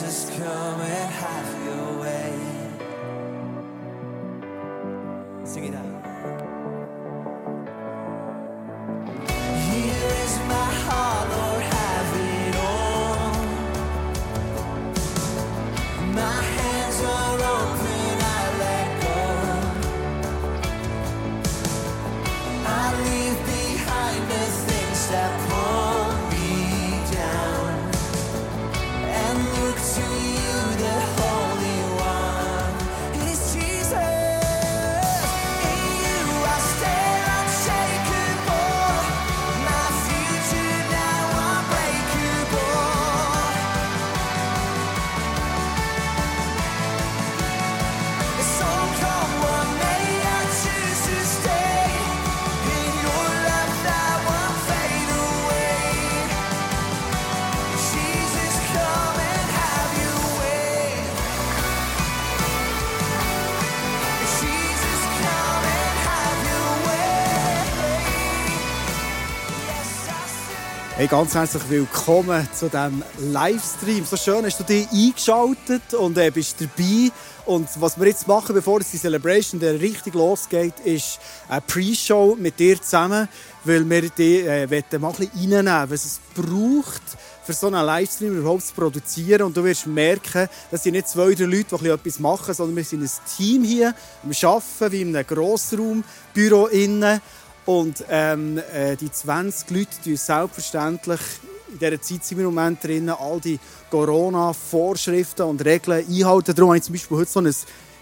Jesus, come and have your way. Hey, ganz herzlich willkommen zu diesem Livestream. So schön hast du dich eingeschaltet und äh, bist dabei. Und was wir jetzt machen, bevor die Celebration dann richtig losgeht, ist eine Pre-Show mit dir zusammen, weil wir dich äh, mal ein bisschen reinnehmen, was es braucht, für so einen Livestream überhaupt zu produzieren. Und du wirst merken, das sind nicht zwei, drei Leute, die etwas machen, sondern wir sind ein Team hier, wir arbeiten wie in einem Grossraumbüro innen. Und ähm, äh, die 20 Leute tun selbstverständlich in dieser Zeit sind wir im Moment drin, all die Corona-Vorschriften und Regeln einhalten. Darum habe ich zum Beispiel heute so ein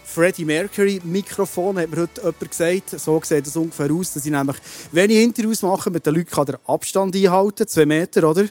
Freddie Mercury-Mikrofon, hat mir heute jemand gesagt. So sieht es ungefähr aus, dass ich nämlich, wenn ich Interviews mache mit den Leuten, kann der Abstand einhalten, zwei Meter, oder?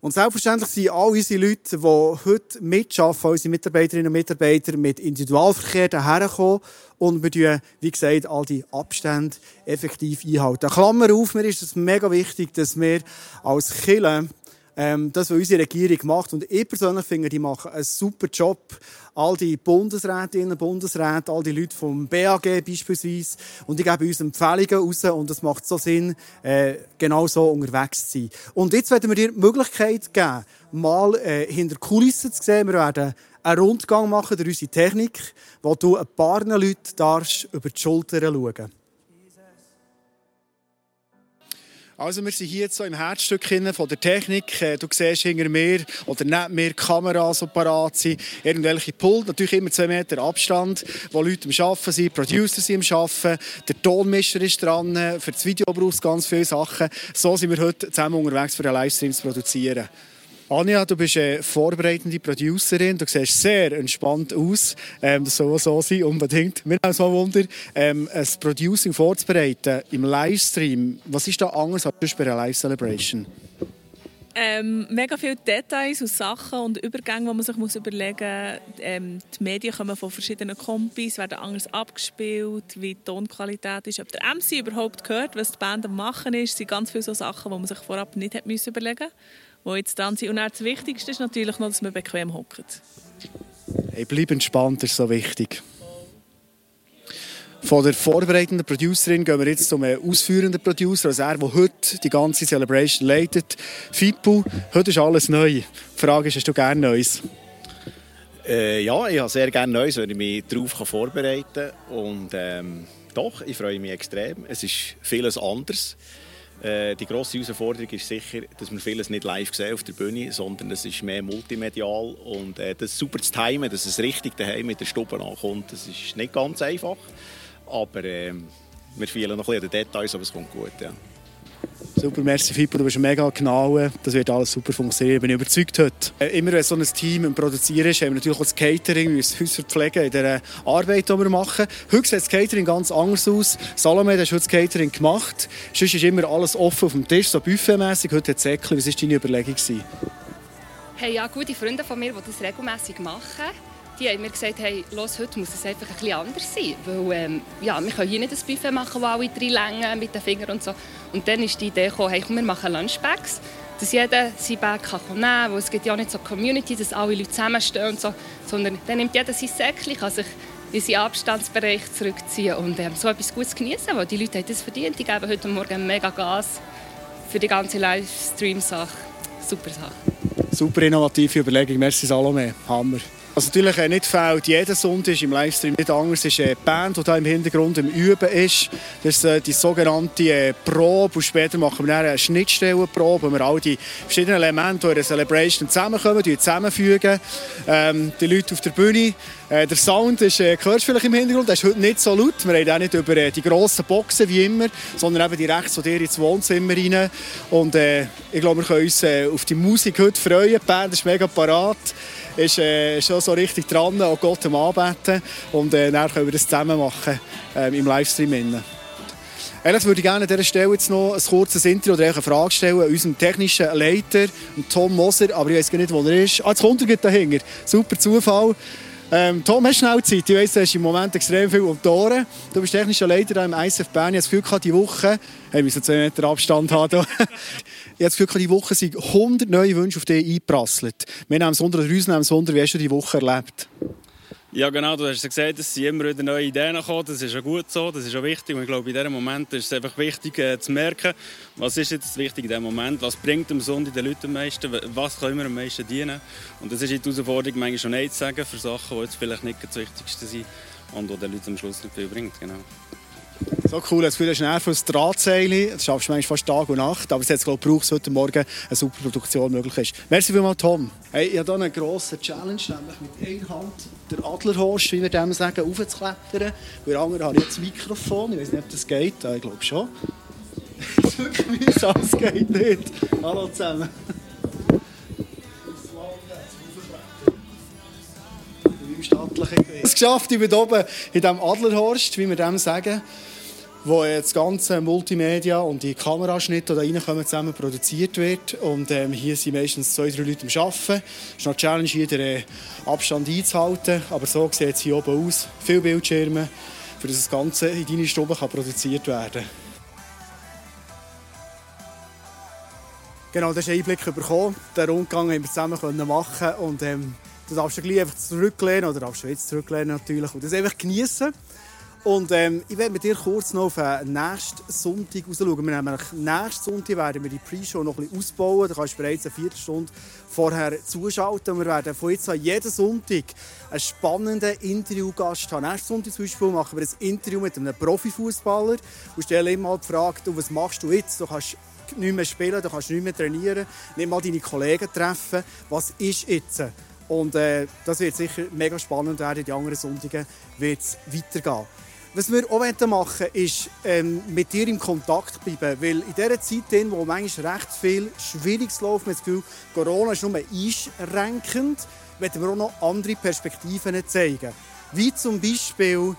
Und selbstverständlich sind all unsere Leute, die heute mitarbeiten, unsere Mitarbeiterinnen und Mitarbeiter, mit Individualverkehr daherkommen. Und wir tun, wie gesagt, all die Abstände effektiv einhalten. Klammer auf, mir ist es mega wichtig, dass wir als Kirche ähm, das, was unsere Regierung macht. Und ich persönlich finde, die machen einen super Job. All die Bundesrätinnen und Bundesräte, all die Leute vom BAG beispielsweise. Und die geben uns Empfehlungen raus. Und es macht so Sinn, äh, genau so unterwegs zu sein. Und jetzt werden wir dir die Möglichkeit geben, mal äh, hinter Kulissen zu sehen. Wir werden einen Rundgang machen durch unsere Technik, wo du ein paar Leute darfst über die Schultern schauen Also wir sind hier so im Herzstück von der Technik. Äh, Du siehst hinter mir oder neben mir Kameras, die parat sind, irgendwelche Pult, natürlich immer zwei Meter Abstand, wo Leute am Arbeiten sind, Producer sind am Arbeiten, der Tonmischer ist dran, für das Video brauchst du ganz viele Sachen. So sind wir heute zusammen unterwegs, für einen Livestream zu produzieren. Anja, du bist eine vorbereitende Producerin. Du siehst sehr entspannt aus. Ähm, das soll so sein, unbedingt. Wir haben es mal Wunder, ähm, ein Producing vorzubereiten im Livestream. Was ist da anders als bei einer Live-Celebration? Ähm, mega viele Details und Sachen und Übergänge, die man sich muss überlegen muss. Ähm, die Medien kommen von verschiedenen Kompis, werden anders abgespielt, wie die Tonqualität ist, ob der MC überhaupt hört, was die Band am machen ist. Es sind ganz viele so Sachen, die man sich vorab nicht hat müssen überlegen musste, die jetzt dran sind. Und dann das Wichtigste ist natürlich noch, dass man bequem hockt. Hey, bleib entspannt, das ist so wichtig. Von der vorbereitenden Producerin gehen wir jetzt zum äh, ausführenden Producer, also er, der heute die ganze Celebration leitet. Fippo, heute ist alles neu. Die Frage ist, hast du gerne Neues? Äh, ja, ich habe sehr gerne Neues, wenn ich mich darauf vorbereiten kann. Und ähm, doch, ich freue mich extrem. Es ist vieles anders. Äh, die grosse Herausforderung ist sicher, dass wir vieles nicht live sehen auf der Bühne, sondern es ist mehr multimedial. Und äh, das super zu timen, dass es richtig daheim mit der Stube ankommt, das ist nicht ganz einfach. Aber äh, wir fehlen noch ein bisschen an den Details, aber es kommt gut. Ja. Super, merci Fippo, du bist mega genau. Das wird alles super funktionieren, bin ich überzeugt heute. Äh, Immer wenn so ein Team im Produzieren ist, haben wir natürlich auch das Catering, wir müssen uns verpflegen in der Arbeit, die wir machen. Heute sieht das Catering ganz anders aus. Salome, du hast heute das Catering gemacht. Sonst ist immer alles offen auf dem Tisch, so buffetmässig. Heute hat Säckchen. Was war deine Überlegung? gewesen? Hey, ja, gute Freunde von mir, die das regelmäßig machen, die haben mir gesagt, hey, los, heute muss es einfach ein bisschen anders sein. Weil ähm, ja, wir können hier nicht ein Buffet machen, wo alle drei Längen mit den Fingern und so. Und dann ist die Idee gekommen, hey, komm, wir machen Lunchbags, dass jeder sein Bag kann nehmen kann. Weil es gibt ja nicht so eine Community, dass alle Leute zusammenstehen und so. Sondern dann nimmt jeder sein Säckchen, kann sich in seinen Abstandsbereich zurückziehen und ähm, so etwas Gutes genießen, weil die Leute haben das verdient. Die geben heute Morgen mega Gas für die ganze Livestream-Sache. Super Sache. Super innovative Überlegung. Merci Salome. Hammer. Also natürlich äh, nicht fehlt jeden Sonntag ist im Livestream nicht anders. Ist eine Band, die da im Hintergrund im Üben ist. Das ist äh, die sogenannte äh, Probe. Und später machen wir dann eine Schnittstellenprobe, wo wir all die verschiedenen Elemente, die in der Celebration zusammenkommen, zusammenfügen. Ähm, die Leute auf der Bühne. Äh, der Sound ist, äh, hörst vielleicht im Hintergrund, der ist heute nicht so laut. Wir reden auch nicht über äh, die grossen Boxen wie immer, sondern eben direkt zu dir ins Wohnzimmer rein. Und äh, ich glaube, wir können uns äh, auf die Musik heute freuen. Die Band ist mega parat ist äh, schon so richtig dran, auch Gott am Anbeten. Und äh, dann können wir das zusammen machen äh, im Livestream. Innen. Ehrlich würde ich gerne an dieser Stelle jetzt noch ein kurzes Interview oder eine Frage stellen an unserem technischen Leiter, Tom Moser, aber ich weiß gar nicht, wo er ist. Ah, jetzt kommt er dahinter. Super Zufall. Ähm, Tom, hast du schnell Zeit? Ich weiss, du hast im Moment extrem viel um die Ohren. Du bist technischer Leiter im ISF Bern. Ich habe das Gefühl, gehabt, die Woche... Hey, wir müssen 2 Meter Abstand haben. Habe das Gefühl, die Woche sind 100 neue Wünsche auf dich eingeprasselt. Wir es unter, oder uns unter. Wie hast du die Woche erlebt? Ja, genau. Du hast ja gesagt, es sind immer wieder neue Ideen gekommen. Das ist ja gut so, das ist auch wichtig. Und ich glaube, in diesem Moment ist es einfach wichtig äh, zu merken, was ist jetzt wichtig in diesem Moment, was bringt dem Sonntag den Leuten am meisten, was können wir am meisten dienen. Und das ist die Herausforderung, manchmal schon Nein zu sagen für Sachen, die jetzt vielleicht nicht das Wichtigste sind und die den Leuten am Schluss nicht viel bringt. Genau. So cool, jetzt fühlst du Nerven aus Drahtseile. Das schaffst du manchmal fast Tag und Nacht. Aber jetzt glaube ich, braucht es heute Morgen eine super Produktion möglich ist. Merci vielmals, Tom. Hey, ich habe hier eine grosse Challenge, nämlich mit einer Hand der Adlerhorst, wie wir dem sagen, aufzuklettern. Bei der anderen habe ich jetzt das Mikrofon. Ich weiß nicht, ob das geht. Ich glaube schon. Das ist wirklich mühsam, es geht nicht. Hallo zusammen. Es geschafft, ich bin oben in diesem Adlerhorst, wie wir dem sagen, wo das ganze Multimedia und die Kameraschnitte, da reinkommen, zusammen produziert wird. Und ähm, hier sind meistens zwei, drei Leute am Arbeiten. Es ist noch eine Challenge, hier den äh, Abstand einzuhalten. Aber so sieht es hier oben aus. Viele Bildschirme, für das das Ganze in deine Stube kann produziert werden kann. Genau, das ist ein Einblick bekommen. Den Rundgang haben wir zusammen machen und ähm, Du darfst gleich einfach zurücklehnen, oder darfst du jetzt zurücklehnen natürlich, und das einfach genießen. Und ähm, ich werde mit dir kurz noch auf den nächsten Sonntag rausschauen. Wir haben nächsten Sonntag werden wir die Pre-Show noch ein bisschen ausbauen. Da kannst du bereits eine Viertelstunde vorher zuschalten. Wir werden von jetzt an jeden Sonntag einen spannenden Interviewgast haben. Nächsten Sonntag zum Beispiel machen wir ein Interview mit einem Profifußballer und stellen ihm mal die Frage, du, was machst du jetzt? Du kannst nicht mehr spielen, du kannst nicht mehr trainieren, nicht mal deine Kollegen treffen. Was ist jetzt? Und äh, das wird sicher mega spannend werden. Die anderen Sonntage wird es weitergehen. Was wir auch machen wollen, ist ähm, mit dir in Kontakt bleiben. Weil in dieser Zeit, in wo manchmal recht viel Schwieriges läuft, mit das Gefühl, Corona ist nur einschränkend, werden wir auch noch andere Perspektiven zeigen. Wie zum Beispiel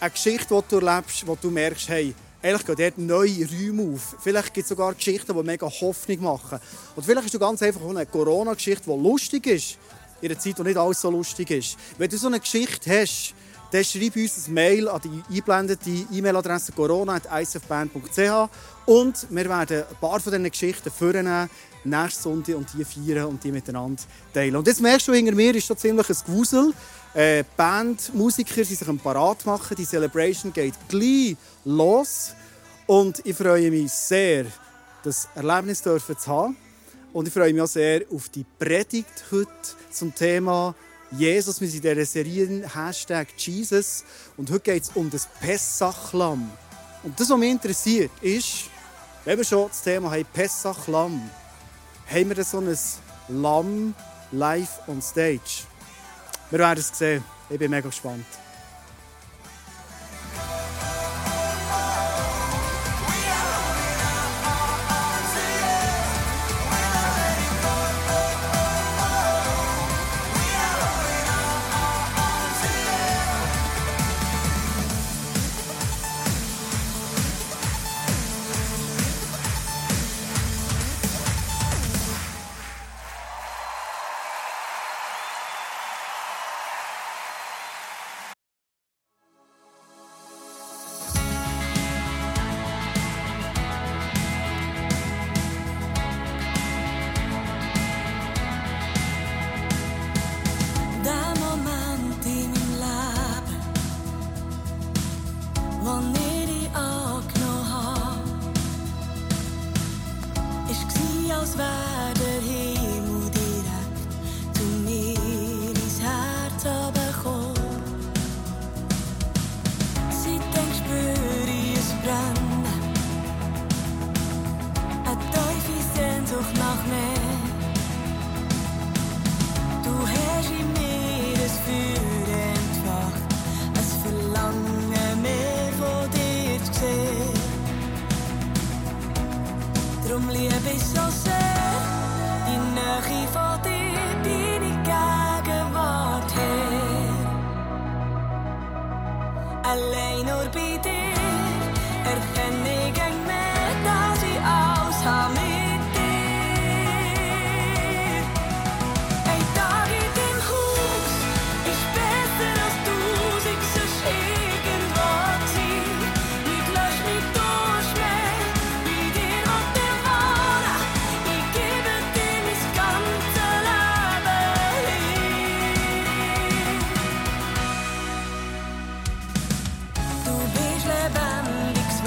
eine Geschichte, die du erlebst, wo du merkst, hey, Ehrlich gehen dort neue Räume auf. Vielleicht gibt es sogar Geschichten, die mega Hoffnung machen. Und vielleicht ist du ganz einfach eine Corona-Geschichte, die lustig ist, in einer Zeit, wo nicht alles so lustig ist. Wenn du so eine Geschichte hast, dann schreib uns ein Mail an die eingeblendete E-Mail-Adresse corona.icfband.ch und wir werden ein paar von diesen Geschichten vornehmen, nächsten Sonntag und die feiern und die miteinander teilen. Und jetzt merkst du, hinter mir ist so ziemlich ein Gewusel. Äh, Band, Musiker sind sich parat machen. Die Celebration geht gleich los. Und ich freue mich sehr, das Erlebnis zu haben. Und ich freue mich auch sehr auf die Predigt heute zum Thema Jesus. Wir sind in dieser Serie Hashtag Jesus. Und heute geht es um das Pessachlamm. Und das, was mich interessiert, ist, wenn wir schon das Thema haben, Pessachlamm, haben wir so ein Lamm live on stage? Wir werden es sehen. Ich bin mega gespannt.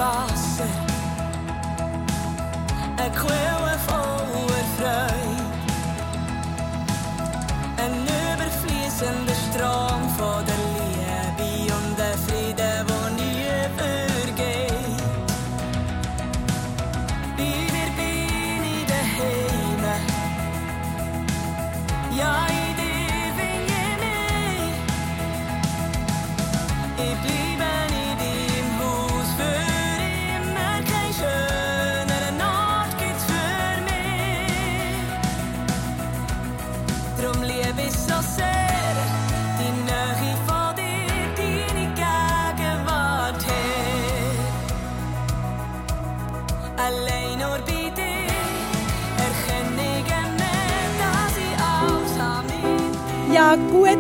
boss.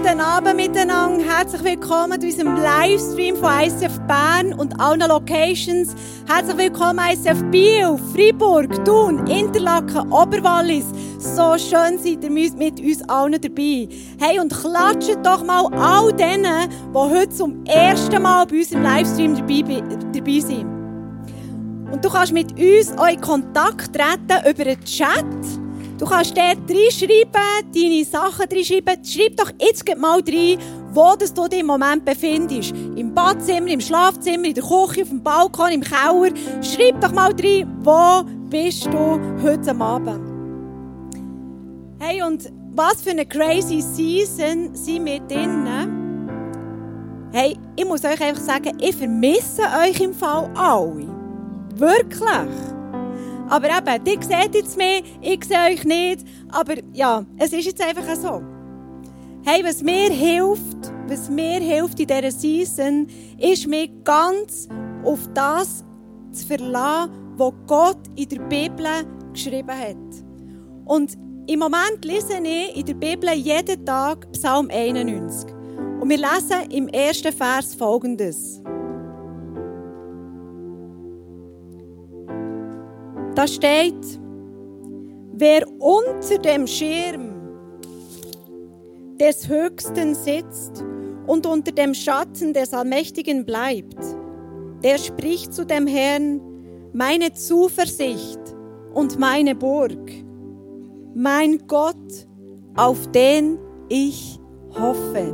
Guten Abend miteinander. Herzlich willkommen zu unserem Livestream von ICF Bern und allen Locations. Herzlich willkommen ICF Biel, Freiburg, Thun, Interlaken, Oberwallis. So schön seid ihr mit uns allen dabei. Hey, und klatscht doch mal all denen, die heute zum ersten Mal bei uns im Livestream dabei, sind. Und du kannst mit uns auch Kontakt treten über den Chat. Du kannst dort reinschreiben, deine Sachen reinschreiben. Schreib doch jetzt mal rein, wo du dich im Moment befindest. Im Badzimmer, im Schlafzimmer, in der Küche, auf dem Balkon, im Keller. Schreib doch mal rein, wo bist du heute Abend. Hey, und was für eine crazy Season sind wir drinnen? Hey, ich muss euch einfach sagen, ich vermisse euch im Fall alle. Wirklich. Aber eben, ihr seht jetzt mich, ich sehe euch nicht. Aber ja, es ist jetzt einfach so. Hey, was mir hilft, was mir hilft in dieser Season, ist mich ganz auf das zu verlassen, was Gott in der Bibel geschrieben hat. Und im Moment lese ich in der Bibel jeden Tag Psalm 91. Und wir lesen im ersten Vers folgendes. Da steht, wer unter dem Schirm des Höchsten sitzt und unter dem Schatten des Allmächtigen bleibt, der spricht zu dem Herrn, meine Zuversicht und meine Burg, mein Gott, auf den ich hoffe.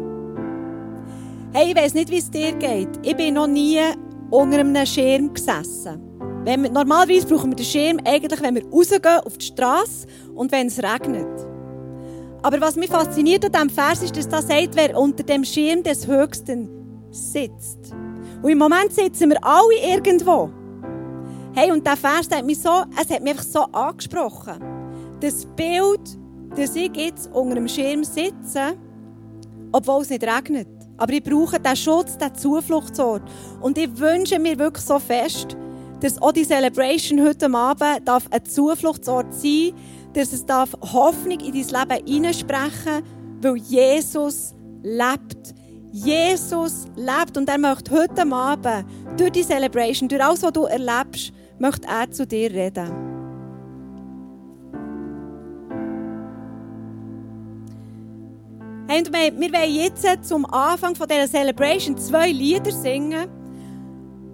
Hey, ich weiß nicht, wie es dir geht. Ich bin noch nie unter einem Schirm gesessen. Wenn wir, normalerweise brauchen wir den Schirm eigentlich, wenn wir rausgehen auf die Straße und wenn es regnet. Aber was mich fasziniert an diesem Vers ist, dass da sagt, wer unter dem Schirm des Höchsten sitzt. Und im Moment sitzen wir alle irgendwo. Hey, und der Vers hat mich so, es hat mich einfach so angesprochen. Das Bild, dass ich jetzt unter dem Schirm sitze, obwohl es nicht regnet. Aber ich brauche diesen Schutz, diesen Zufluchtsort. Und ich wünsche mir wirklich so fest, dass auch die Celebration heute Abend darf ein Zufluchtsort sein dass es darf Hoffnung in dein Leben hineinsprechen weil Jesus lebt. Jesus lebt und er möchte heute Abend durch die Celebration, durch alles, was du erlebst, möchte er zu dir reden. Hey, und wir, wir wollen jetzt zum Anfang von dieser Celebration zwei Lieder singen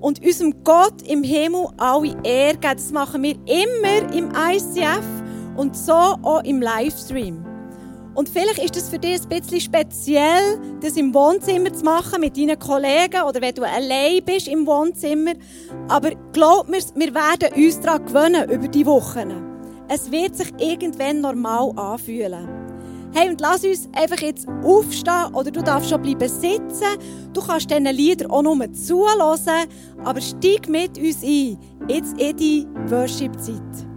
und unserem Gott im Himmel alle Ehre geben. Das machen wir immer im ICF und so auch im Livestream. Und vielleicht ist es für dich ein bisschen speziell, das im Wohnzimmer zu machen mit deinen Kollegen oder wenn du allein bist im Wohnzimmer. Aber glaub mir, wir werden uns daran gewöhnen über die Wochen. Es wird sich irgendwann normal anfühlen. Hey, und lass uns einfach jetzt aufstehen oder du darfst schon bleiben sitzen. Du kannst diesen Liedern auch nur zuhören, aber steig mit uns ein, jetzt in die Worship-Zeit.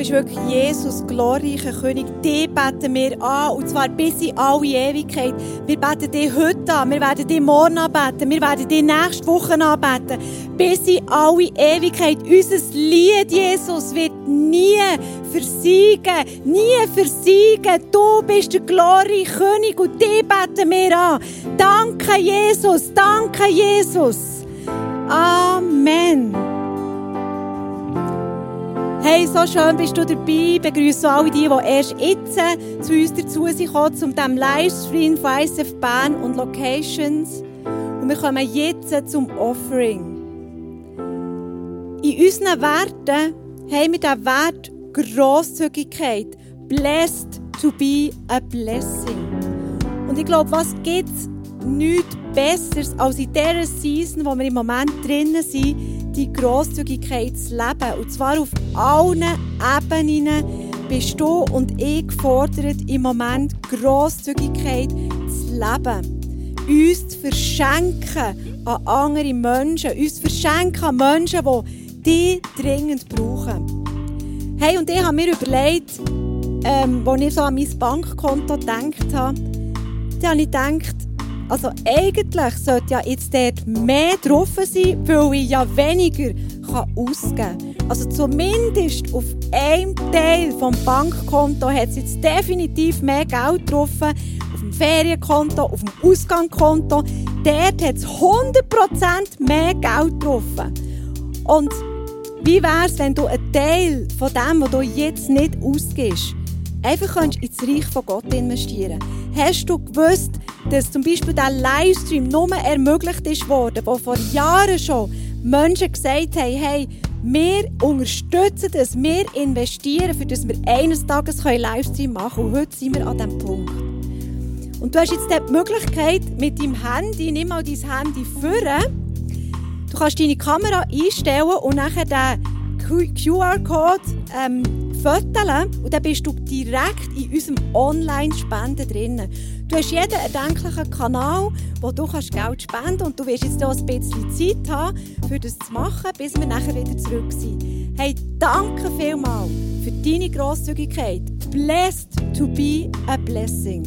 Bist wirklich Jesus, glorreicher König. Die beten wir an, und zwar bis in alle Ewigkeit. Wir beten dich heute an, wir werden dich morgen anbeten, wir werden dich nächste Woche anbeten. Bis in alle Ewigkeit. Unser Lied, Jesus, wird nie versiegen, nie versiegen. Du bist der glorreiche König und die beten wir an. Danke, Jesus, danke, Jesus. Amen. Hey, so schön bist du dabei. Ich begrüße alle die, die erst jetzt zu uns dazu sind, zum diesem Livestream von ISF Bern und Locations. Und wir kommen jetzt zum Offering. In unseren Werten haben wir den Wert Grosszügigkeit. Blessed to be a blessing. Und ich glaube, was gibt es nichts Besseres als in dieser Season, wo wir im Moment drinnen sind, die Grosszügigkeit zu leben. Und zwar auf allen Ebenen bist du und ich gefordert, im Moment Grosszügigkeit zu leben. Uns zu verschenken an andere Menschen. Uns zu verschenken an Menschen, die die dringend brauchen. Hey, und ich habe mir überlegt, ähm, als ich so an mein Bankkonto gedacht habe, da habe ich gedacht, also eigentlich sollte ja jetzt dort mehr drauf sein, weil ich ja weniger kann ausgeben kann. Also zumindest auf einem Teil vom Bankkonto hat es jetzt definitiv mehr Geld drauf. Auf dem Ferienkonto, auf dem Ausgangskonto. Dort hat es 100% mehr Geld drauf. Und wie wäre es, wenn du einen Teil von dem, was du jetzt nicht ausgibst, einfach ins Reich von Gott investieren Hast du gewusst, dass zum Beispiel der Livestream nur ermöglicht ist worden, wo vor Jahren schon Menschen gesagt haben, hey, wir unterstützen das, wir investieren, für das wir eines Tages einen Livestream machen können. Und heute sind wir an diesem Punkt. Und du hast jetzt die Möglichkeit, mit deinem Handy, nimm mal dein Handy führen, du kannst deine Kamera einstellen und nachher den QR-Code ähm, fotografieren und dann bist du direkt in unserem Online-Spenden drin. Du hast jeden erdenklichen Kanal, wo du kannst Geld spenden kannst. Und du wirst jetzt auch ein bisschen Zeit haben, für das zu machen, bis wir nachher wieder zurück sind. Hey, danke vielmals für deine Grosszügigkeit. Blessed to be a blessing.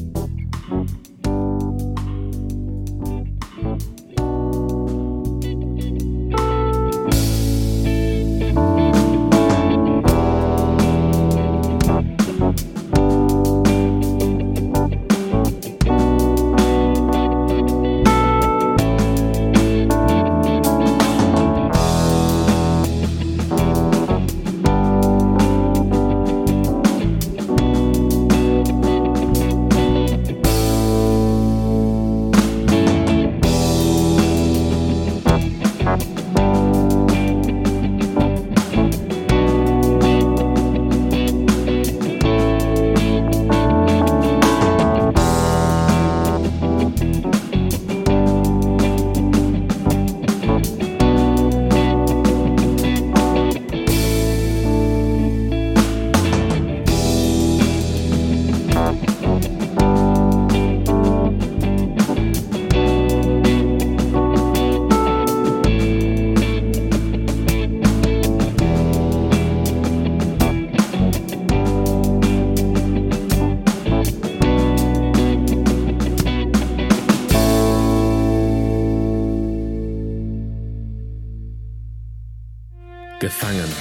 Gefangen.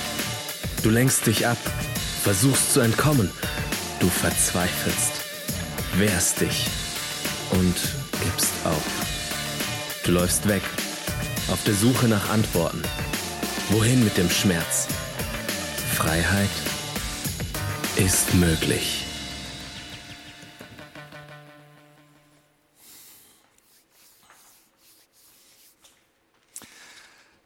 Du lenkst dich ab, versuchst zu entkommen. Du verzweifelst, wehrst dich und gibst auf. Du läufst weg, auf der Suche nach Antworten. Wohin mit dem Schmerz? Freiheit ist möglich.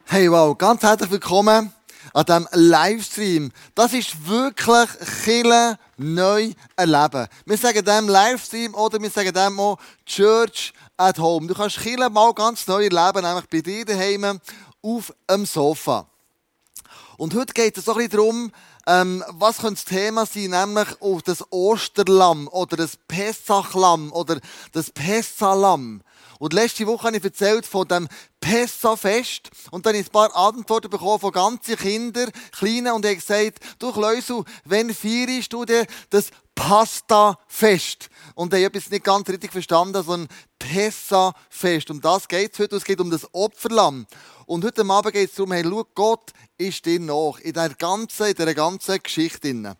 Hey, wow, ganz herzlich willkommen an diesem Livestream. Das ist wirklich Chile neu erleben. Wir sagen dem Livestream oder wir sagen dem auch Church at Home. Du kannst Chile mal ganz neu erleben, nämlich bei dir daheim auf dem Sofa. Und heute geht es so ein darum, ähm, was könnte das Thema sein, nämlich auf das Osterlamm oder das Pessachlamm oder das Pessalam. Und letzte Woche habe ich erzählt von dem Pessa-Fest. Und dann habe ich ein paar Antworten bekommen von ganzen Kindern, Kleinen, und ich habe gesagt, du Kleusel, wenn feierst du denn das Pasta-Fest? Und ich habe es nicht ganz richtig verstanden, sondern Pessa-Fest. Um das geht es heute. Es geht um das Opferlamm. Und heute Abend geht es darum, hey, schau, Gott ist dir nach. In ganzen, in dieser ganzen Geschichte.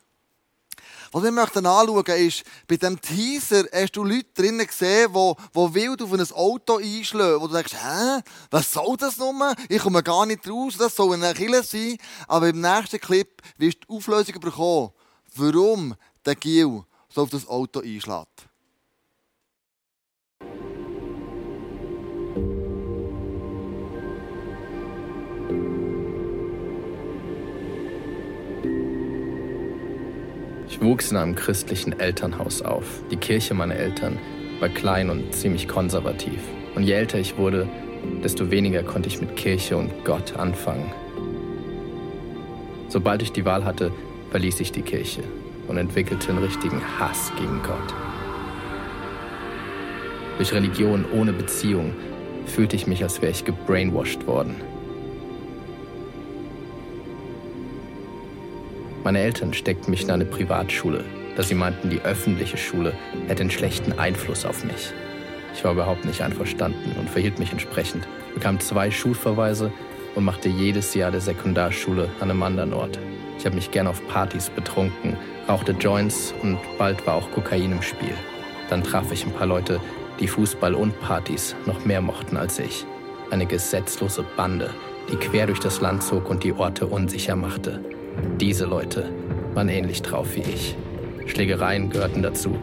Was wir möchten anschauen ist, bei diesem Teaser hast du Leute drinnen gesehen, die, die wild auf ein Auto einschlagen, wo du denkst, hä, was soll das nun? Ich komme gar nicht raus, das soll eine Kille sein. Aber im nächsten Clip wirst du die Auflösung bekommen, warum der Gil so auf das Auto einschlägt. Ich wuchs in einem christlichen Elternhaus auf. Die Kirche meiner Eltern war klein und ziemlich konservativ. Und je älter ich wurde, desto weniger konnte ich mit Kirche und Gott anfangen. Sobald ich die Wahl hatte, verließ ich die Kirche und entwickelte einen richtigen Hass gegen Gott. Durch Religion ohne Beziehung fühlte ich mich, als wäre ich gebrainwashed worden. Meine Eltern steckten mich in eine Privatschule, da sie meinten, die öffentliche Schule hätte einen schlechten Einfluss auf mich. Ich war überhaupt nicht einverstanden und verhielt mich entsprechend, bekam zwei Schulverweise und machte jedes Jahr der Sekundarschule an einem anderen Ort. Ich habe mich gern auf Partys betrunken, rauchte Joints und bald war auch Kokain im Spiel. Dann traf ich ein paar Leute, die Fußball und Partys noch mehr mochten als ich. Eine gesetzlose Bande, die quer durch das Land zog und die Orte unsicher machte. Diese Leute waren ähnlich drauf wie ich. Schlägereien gehörten dazu.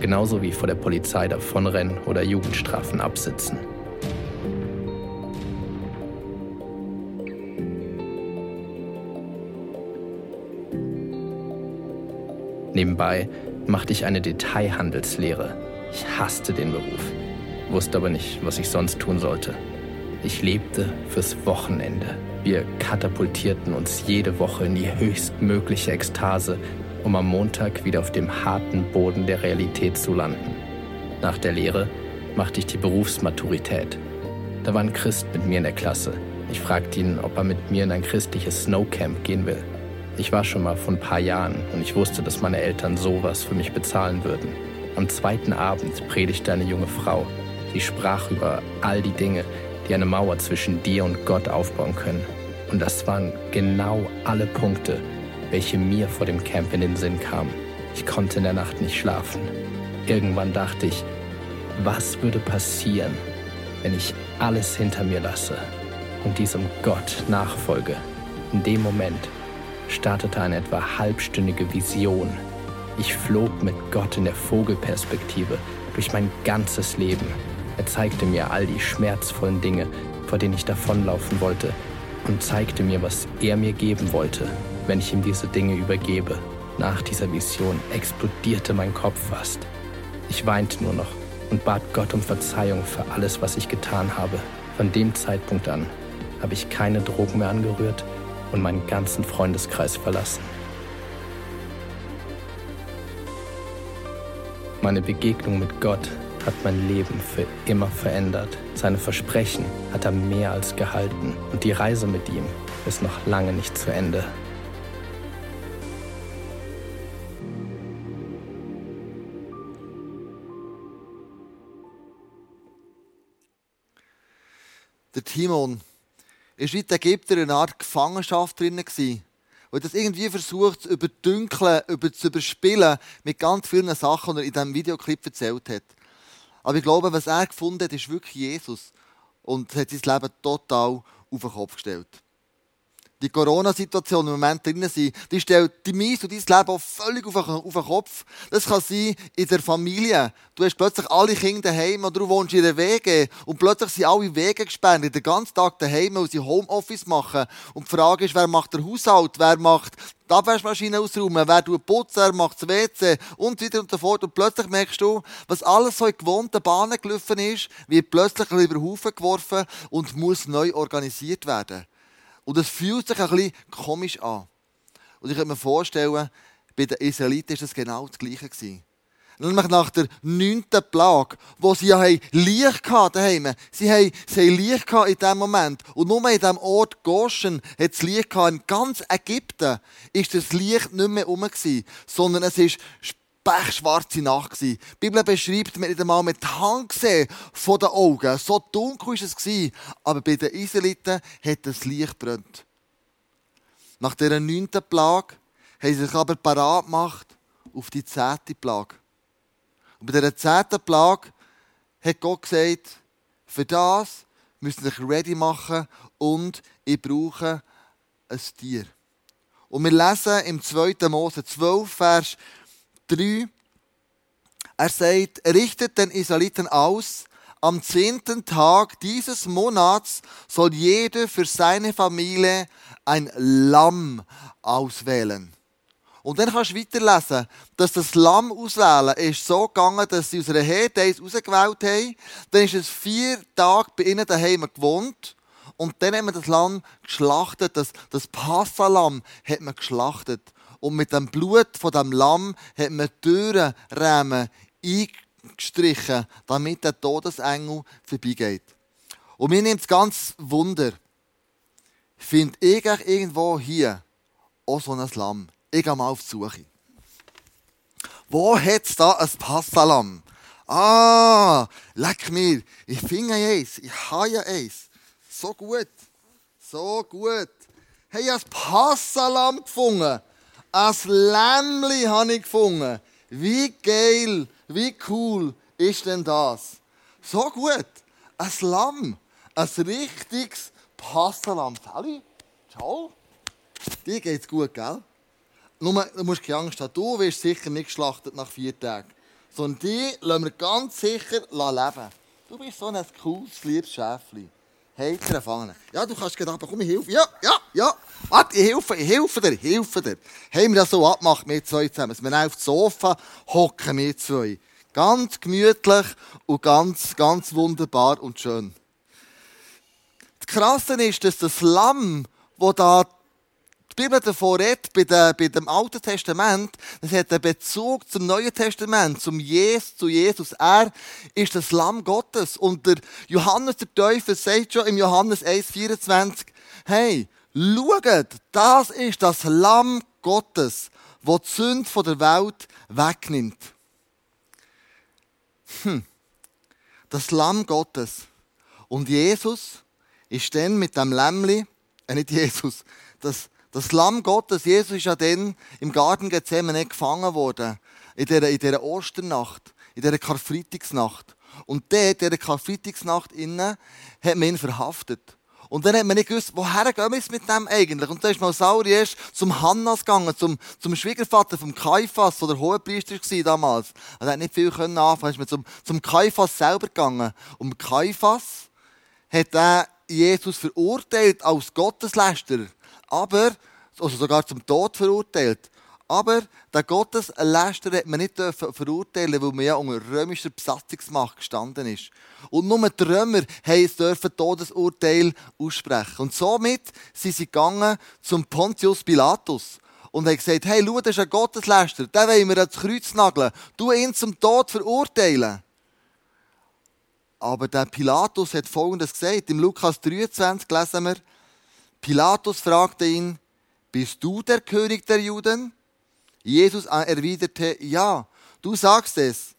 Genauso wie vor der Polizei davonrennen oder Jugendstrafen absitzen. Nebenbei machte ich eine Detailhandelslehre. Ich hasste den Beruf, wusste aber nicht, was ich sonst tun sollte. Ich lebte fürs Wochenende. Wir katapultierten uns jede Woche in die höchstmögliche Ekstase, um am Montag wieder auf dem harten Boden der Realität zu landen. Nach der Lehre machte ich die Berufsmaturität. Da war ein Christ mit mir in der Klasse. Ich fragte ihn, ob er mit mir in ein christliches Snowcamp gehen will. Ich war schon mal vor ein paar Jahren und ich wusste, dass meine Eltern sowas für mich bezahlen würden. Am zweiten Abend predigte eine junge Frau. Sie sprach über all die Dinge, die eine Mauer zwischen dir und Gott aufbauen können. Und das waren genau alle Punkte, welche mir vor dem Camp in den Sinn kamen. Ich konnte in der Nacht nicht schlafen. Irgendwann dachte ich, was würde passieren, wenn ich alles hinter mir lasse und diesem Gott nachfolge? In dem Moment startete eine etwa halbstündige Vision. Ich flog mit Gott in der Vogelperspektive durch mein ganzes Leben. Er zeigte mir all die schmerzvollen Dinge, vor denen ich davonlaufen wollte, und zeigte mir, was er mir geben wollte, wenn ich ihm diese Dinge übergebe. Nach dieser Vision explodierte mein Kopf fast. Ich weinte nur noch und bat Gott um Verzeihung für alles, was ich getan habe. Von dem Zeitpunkt an habe ich keine Drogen mehr angerührt und meinen ganzen Freundeskreis verlassen. Meine Begegnung mit Gott hat mein Leben für immer verändert. Seine Versprechen hat er mehr als gehalten und die Reise mit ihm ist noch lange nicht zu Ende. Der Timon ist die Ägypter in einer Art Gefangenschaft drin. Und das irgendwie versucht zu überdünkeln, über, zu überspielen mit ganz vielen Sachen, die er in diesem Videoclip erzählt hat. Aber ich glaube, was er gefunden hat, ist wirklich Jesus. Und hat sein Leben total auf den Kopf gestellt. Die Corona-Situation im Moment drin sind, die stellt die Mies und dein Leben auch völlig auf den, auf den Kopf. Das kann sein in der Familie. Du hast plötzlich alle Kinder daheim oder du wohnst in einer Wege und plötzlich sind alle Wege gesperrt, den ganzen Tag daheim, weil sie Homeoffice machen. Und die Frage ist, wer macht den Haushalt, wer macht die Abwaschmaschine ausräumen, wer tut putzen, wer macht das WC und so weiter und so fort. Und plötzlich merkst du, was alles so in gewohnten Bahnen gelaufen ist, wird plötzlich über den Haufen geworfen und muss neu organisiert werden. Und es fühlt sich ein bisschen komisch an. Und ich kann mir vorstellen, bei den Israeliten war das genau das Gleiche. Nämlich nach der neunten Plage, wo sie ja Licht hatten. Sie haben, sie haben Licht in diesem Moment. Und nur in diesem Ort Goshen hat es Licht gehabt. In ganz Ägypten ist das Licht nicht mehr rum gewesen, sondern es ist pechschwarze Nacht gewesen. Die Bibel beschreibt, man nicht einmal mit der Hand gesehen von den Augen. So dunkel war es. Aber bei den Israeliten hat das Licht brennt. Nach dieser neunten Plage haben sie sich aber parat gemacht auf die zehnte Plage. Und bei dieser zehnten Plage hat Gott gesagt, für das müsst ihr euch ready machen und ich brauche ein Tier. Und wir lesen im 2. Mose 12, Vers 3, er sagt, richtet den Israeliten aus, am zehnten Tag dieses Monats soll jeder für seine Familie ein Lamm auswählen. Und dann kannst du weiterlesen, dass das Lamm auswählen ist so gegangen, dass sie aus einer Herde eins ausgewählt haben. Dann ist es vier Tage bei ihnen daheim gewohnt. Und dann hat man das Lamm geschlachtet. Das, das Passalamm hat man geschlachtet. Und mit dem Blut von dem Lamm hat man Türenräume eingestrichen, damit der Todesengel vorbeigeht. Und mir nimmt es ganz Wunder. Finde ich irgendwo hier auch so ein Lamm? Ich gehe mal auf die Suche. Wo hat es da ein Passalam? Ah, leck mir. Ich finde eins. Ich habe ja eins. So gut. So gut. Hey, ich habe ein Passalam gefunden. Ein Lämmli habe ich gefunden. Wie geil, wie cool ist denn das? So gut. Ein Lamm. Ein richtiges Passalam. Sally, ciao. Dir geht's gut, gell? Nur, du musst keine Angst haben, du wirst sicher nicht geschlachtet nach vier Tagen. Sondern die lassen wir ganz sicher leben. Du bist so ein cooles, liebes Schäfli. Heiter erfahren. Ja, du kannst gerade komm, ich helfe. Ja, ja, ja. Warte, ich helfe, ich helfe dir, ich helfe dir. Haben wir das so abgemacht, wir zwei zusammen. Dass wir auf dem Sofa hocken, wir zwei. Ganz gemütlich und ganz, ganz wunderbar und schön. Das Krasse ist, dass das Lamm, das da Bibel davon redet, bei, der, bei dem Alten Testament, das hat einen Bezug zum Neuen Testament, zum Jesus, zu Jesus. Er ist das Lamm Gottes. Und der Johannes der Teufel sagt schon im Johannes 1,24, hey, schaut, das ist das Lamm Gottes, das die Sünde der Welt wegnimmt. Hm. Das Lamm Gottes. Und Jesus ist dann mit dem Lämmli, äh nicht Jesus, das das Lamm Gottes, Jesus ist ja dann im Garten Gethsemane gefangen worden. In dieser, in dieser Osternacht, in dieser Karfreitagsnacht. Und dort, in dieser Karfreitagsnacht innen, hat man ihn verhaftet. Und dann hat man nicht gewusst, woher gehen wir mit dem eigentlich? Und dann ist Mausarius zum Hannas gegangen, zum, zum Schwiegervater vom Kaiphas, der Hohepriester war damals. Er hat nicht viel können anfangen. Ist man zum, zum Kaiphas selber gegangen. Und Kaiphas hat er Jesus verurteilt als Gotteslästerer aber, also sogar zum Tod verurteilt. Aber der Gottesläster hat man nicht verurteilen weil man ja unter römischer Besatzungsmacht gestanden ist. Und nur die Römer dürfen Todesurteil aussprechen. Und somit sind sie gegangen zum Pontius Pilatus und haben gesagt, hey, schau, das ist ein Gottesläster, den wollen wir ans Kreuz nageln. Du ihn zum Tod verurteilen. Aber der Pilatus hat Folgendes gesagt. Im Lukas 23 lesen wir, Pilatus fragte ihn, bist du der König der Juden? Jesus erwiderte, ja, du sagst es.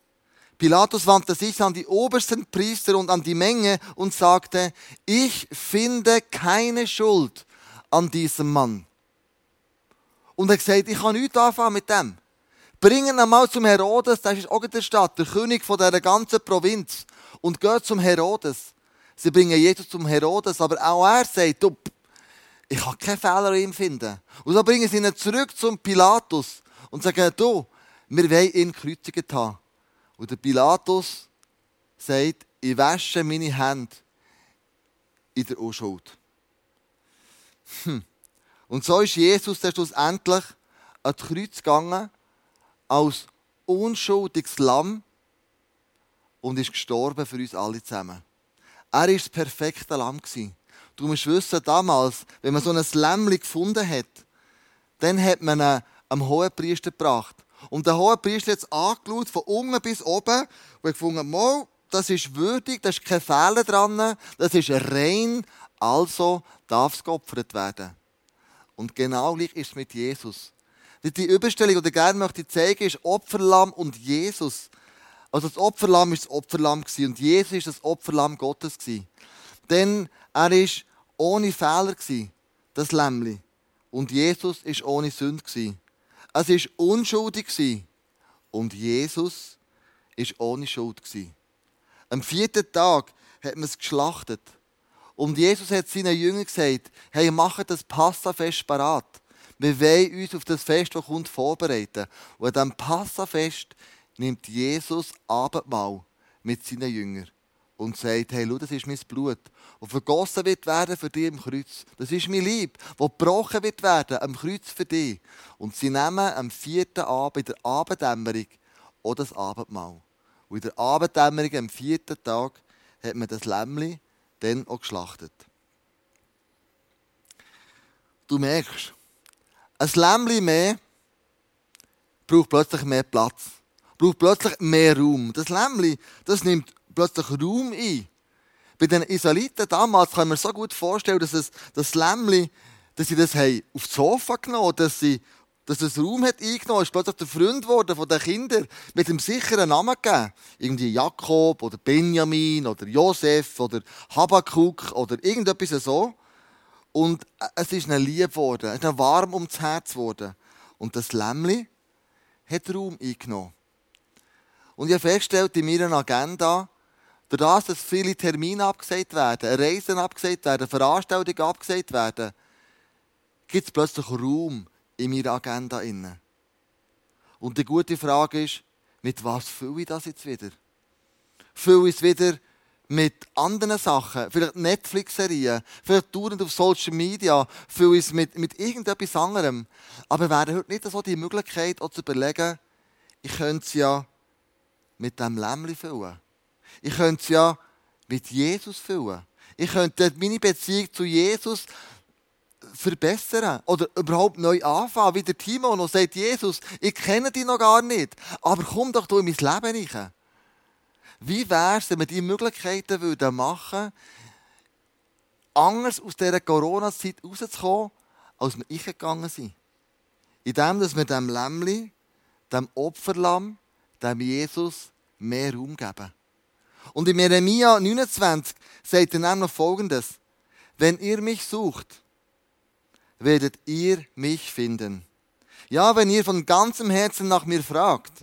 Pilatus wandte sich an die obersten Priester und an die Menge und sagte, ich finde keine Schuld an diesem Mann. Und er sagte, ich kann nichts anfangen mit dem. Bringen ihn mal zum Herodes, das ist auch in der Stadt, der König von der ganzen Provinz. Und geht zum Herodes. Sie bringen Jesus zum Herodes, aber auch er sagt, du, ich kann keinen Fehler an ihm finden. Und so bringen sie ihn zurück zum Pilatus und sagen, du, wir wollen ihn gekreuzigt haben. Und der Pilatus sagt, ich wasche meine Hände in der Unschuld. Hm. Und so ist Jesus dann schlussendlich an das Kreuz gegangen, als unschuldiges Lamm und ist gestorben für uns alle zusammen. Er war das perfekte Lamm. Du musst wissen, damals, wenn man so ein Lämmchen gefunden hat, dann hat man ihn am Hohenpriester gebracht. Und der hohe Priester hat es angeschaut, von unten bis oben, und gefunden, das ist würdig, da ist kein Fehler dran, das ist rein, also darf es geopfert werden. Und genau gleich ist es mit Jesus. Die Überstellung, die ich gerne möchte zeigen, ist Opferlamm und Jesus. Also das Opferlamm ist das Opferlamm und Jesus ist das Opferlamm Gottes. Denn er ist ohne Fehler gewesen, das Lämmli. Und Jesus ist ohne Sünde. Es ist unschuldig. Und Jesus ist ohne Schuld. Am vierten Tag hat man es geschlachtet. Und Jesus hat seinen Jüngern gesagt, hey, macht das Passafest parat. Wir wollen uns auf das Fest, das kommt, vorbereiten. Und an diesem Passafest nimmt Jesus Abendmahl mit seinen Jüngern und sagt, hey, schau, das ist mein Blut, das vergossen wird werden für dich am Kreuz. Das ist mein Lieb, das gebrochen wird werden am Kreuz für dich. Und sie nehmen am vierten Abend, in der Abenddämmerung, auch das Abendmahl. Und in der Abenddämmerung, am vierten Tag, hat man das Lämmli dann auch geschlachtet. Du merkst, ein Lämmli mehr braucht plötzlich mehr Platz, braucht plötzlich mehr Raum. Das Lämmli, das nimmt plötzlich Raum ein. Bei den Israeliten damals kann man mir so gut vorstellen, dass es, das Lämmli, dass sie das haben aufs Sofa genommen dass sie dass das Raum hat eingenommen ist plötzlich der Freund geworden von den Kindern mit einem sicheren Namen gegeben. Irgendwie Jakob oder Benjamin oder Josef oder Habakkuk oder irgendetwas so. Und es ist eine Liebe geworden, es ist warm ums Herz geworden. Und das Lämmli hat Raum eingenommen. Und ich habe festgestellt in meiner Agenda, dadurch, dass viele Termine abgesagt werden, Reisen abgesagt werden, Veranstaltungen abgesagt werden, gibt es plötzlich Raum in meiner Agenda. Und die gute Frage ist, mit was fühle ich das jetzt wieder? Fühle ich es wieder mit anderen Sachen, vielleicht Netflix-Serien, vielleicht dauernd auf Social Media, fühle ich es mit, mit irgendetwas anderem. Aber wäre heute nicht so die Möglichkeit, auch zu überlegen, ich könnte es ja mit dem Lämmli füllen. Ich könnte es ja mit Jesus füllen. Ich könnte meine Beziehung zu Jesus verbessern oder überhaupt neu anfangen, wie der Timo noch sagt, Jesus, ich kenne dich noch gar nicht, aber komm doch du in mein Leben rein. Wie wäre es, wenn wir diese Möglichkeiten würden machen anders aus dieser Corona-Zeit rauszukommen, als wir eingegangen sind? Indem, dass wir dem Lämmli, dem Opferlamm, dem Jesus mehr Raum geben. Und in Jeremia 29 sagt er nämlich folgendes: Wenn ihr mich sucht, werdet ihr mich finden. Ja, wenn ihr von ganzem Herzen nach mir fragt,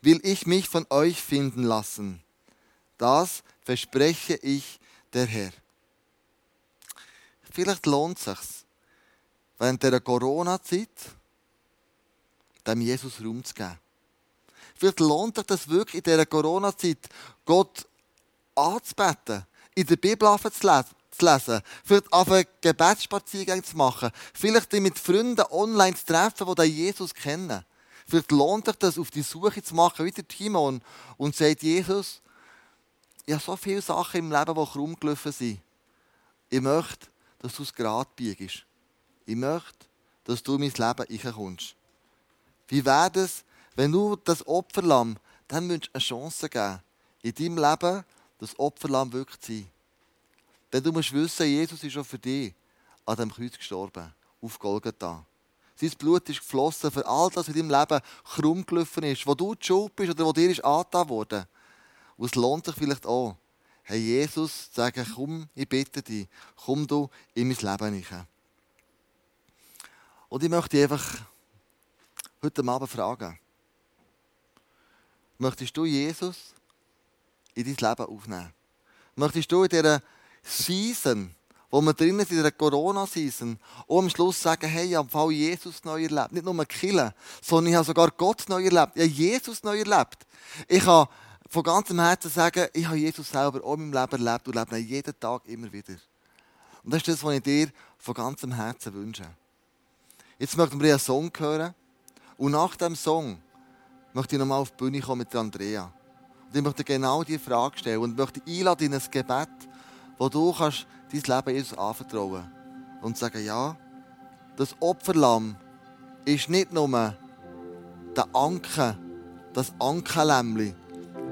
will ich mich von euch finden lassen. Das verspreche ich der Herr. Vielleicht lohnt es sich, während der Corona-Zeit dem Jesus Raum zu geben. Vielleicht lohnt sich das wirklich in dieser Corona-Zeit, Gott anzubeten, in der Bibel zu lesen, vielleicht auf einen Gebetsspaziergang zu machen, vielleicht mit Freunden online zu treffen, die Jesus kennen. Vielleicht lohnt sich das, auf die Suche zu machen, wie der Timon, und sagt, Jesus, ich habe so viele Sachen im Leben, die krumm gelaufen sind. Ich möchte, dass du es gerade biegst. Ich möchte, dass du in mein Leben reinkommst. Wie wäre es, wenn du das Opferlamm, dann eine Chance geben, in deinem Leben das Opferlamm wirklich sein. Denn du musst wissen, Jesus ist schon für dich an dem Kreuz gestorben, auf Golgatha. Sein Blut ist geflossen für all das, was in deinem Leben krumm gelaufen ist, wo du die Schuld bist oder wo dir ist angetan worden. Und es lohnt sich vielleicht auch, hey Jesus, sagen, komm, ich bitte dich, komm du in mein Leben hinein. Und ich möchte dich einfach heute Abend fragen, möchtest du Jesus in dein Leben aufnehmen? Möchtest du in dieser Season, wo wir drinnen sind, in der Corona-Season, auch am Schluss sagen, hey, ich habe Jesus neu erlebt. Nicht nur Killen, sondern ich habe sogar Gott neu erlebt. Ich habe Jesus neu erlebt. Ich habe von ganzem Herzen sagen, ich habe Jesus selber auch in meinem Leben erlebt und lebe ihn jeden Tag immer wieder. Und das ist das, was ich dir von ganzem Herzen wünsche. Jetzt möchten wir einen Song hören. Und nach dem Song möchte ich nochmal auf die Bühne kommen mit Andrea. Und ich möchte genau diese Frage stellen und möchte einladen in ein Gebet, wo du kannst dein Leben Jesus anvertrauen und sagen, ja, das Opferlamm ist nicht nur der Anker, das Ankerlämmli,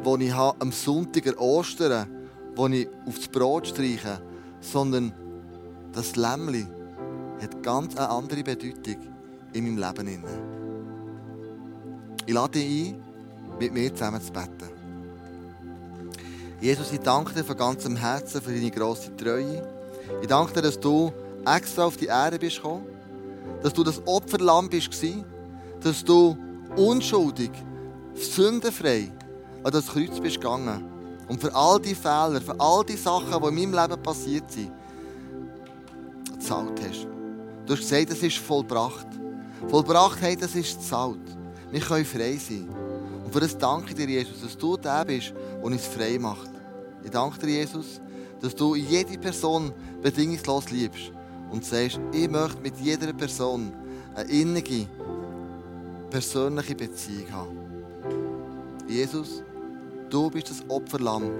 das ich habe am Sonntag an Ostern, das ich aufs Brot streiche, sondern das Lämmli hat ganz eine andere Bedeutung in meinem Leben. Ich lade dich ein, mit mir zusammen zu beten. Jesus, ich danke dir von ganzem Herzen für deine grosse Treue. Ich danke dir, dass du extra auf die Erde bist gekommen, dass du das Opferlamm bist gsi, dass du unschuldig, sündenfrei an das Kreuz bist gegangen und für all die Fehler, für all die Sachen, die in meinem Leben passiert sind, gezahlt hast. Du hast gesagt, es ist vollbracht. Vollbracht, hey, das ist zahlt. Wir können frei sein. Und für das danke ich dir, Jesus, dass du der bist, der uns frei macht. Ich danke dir, Jesus, dass du jede Person bedingungslos liebst und sagst, ich möchte mit jeder Person eine innige, persönliche Beziehung haben. Jesus, du bist das Opferlamm